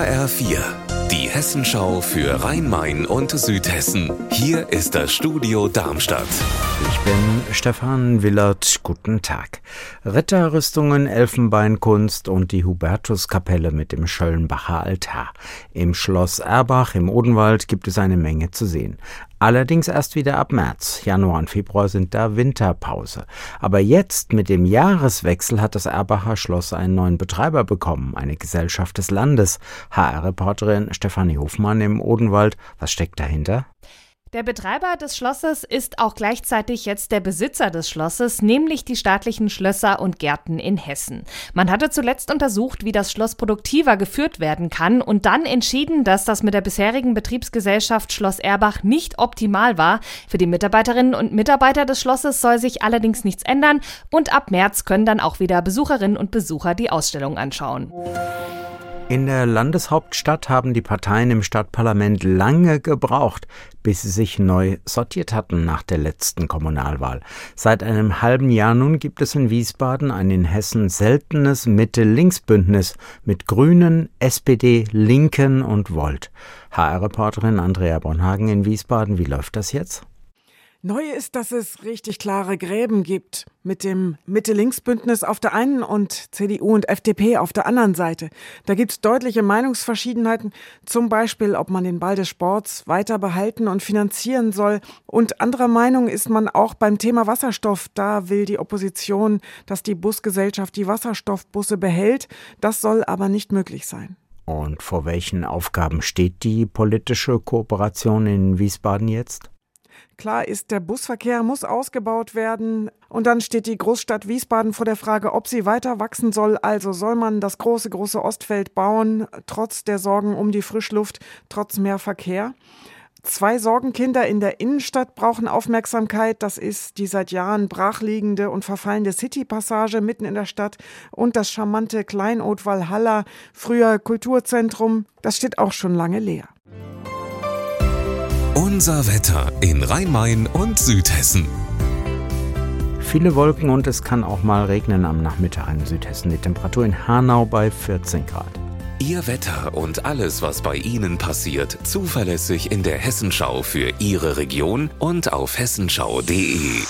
HR4, die Hessenschau für Rhein-Main und Südhessen. Hier ist das Studio Darmstadt. Ich bin Stefan Willert. Guten Tag. Ritterrüstungen, Elfenbeinkunst und die Hubertuskapelle mit dem Schöllenbacher Altar. Im Schloss Erbach im Odenwald gibt es eine Menge zu sehen. Allerdings erst wieder ab März. Januar und Februar sind da Winterpause. Aber jetzt mit dem Jahreswechsel hat das Erbacher Schloss einen neuen Betreiber bekommen, eine Gesellschaft des Landes. HR-Reporterin Stefanie Hofmann im Odenwald. Was steckt dahinter? Der Betreiber des Schlosses ist auch gleichzeitig jetzt der Besitzer des Schlosses, nämlich die staatlichen Schlösser und Gärten in Hessen. Man hatte zuletzt untersucht, wie das Schloss produktiver geführt werden kann und dann entschieden, dass das mit der bisherigen Betriebsgesellschaft Schloss Erbach nicht optimal war. Für die Mitarbeiterinnen und Mitarbeiter des Schlosses soll sich allerdings nichts ändern und ab März können dann auch wieder Besucherinnen und Besucher die Ausstellung anschauen. In der Landeshauptstadt haben die Parteien im Stadtparlament lange gebraucht, bis sie sich neu sortiert hatten nach der letzten Kommunalwahl. Seit einem halben Jahr nun gibt es in Wiesbaden ein in Hessen seltenes Mitte-Links-Bündnis mit Grünen, SPD, Linken und Volt. HR-Reporterin Andrea Bonhagen in Wiesbaden, wie läuft das jetzt? Neu ist, dass es richtig klare Gräben gibt mit dem Mitte-Links-Bündnis auf der einen und CDU und FDP auf der anderen Seite. Da gibt es deutliche Meinungsverschiedenheiten, zum Beispiel, ob man den Ball des Sports weiter behalten und finanzieren soll. Und anderer Meinung ist man auch beim Thema Wasserstoff. Da will die Opposition, dass die Busgesellschaft die Wasserstoffbusse behält. Das soll aber nicht möglich sein. Und vor welchen Aufgaben steht die politische Kooperation in Wiesbaden jetzt? Klar ist, der Busverkehr muss ausgebaut werden. Und dann steht die Großstadt Wiesbaden vor der Frage, ob sie weiter wachsen soll. Also soll man das große, große Ostfeld bauen, trotz der Sorgen um die Frischluft, trotz mehr Verkehr. Zwei Sorgenkinder in der Innenstadt brauchen Aufmerksamkeit. Das ist die seit Jahren brachliegende und verfallende City-Passage mitten in der Stadt und das charmante Kleinod Valhalla, früher Kulturzentrum. Das steht auch schon lange leer. Unser Wetter in Rhein-Main und Südhessen. Viele Wolken und es kann auch mal regnen am Nachmittag in Südhessen. Die Temperatur in Hanau bei 14 Grad. Ihr Wetter und alles, was bei Ihnen passiert, zuverlässig in der Hessenschau für Ihre Region und auf hessenschau.de.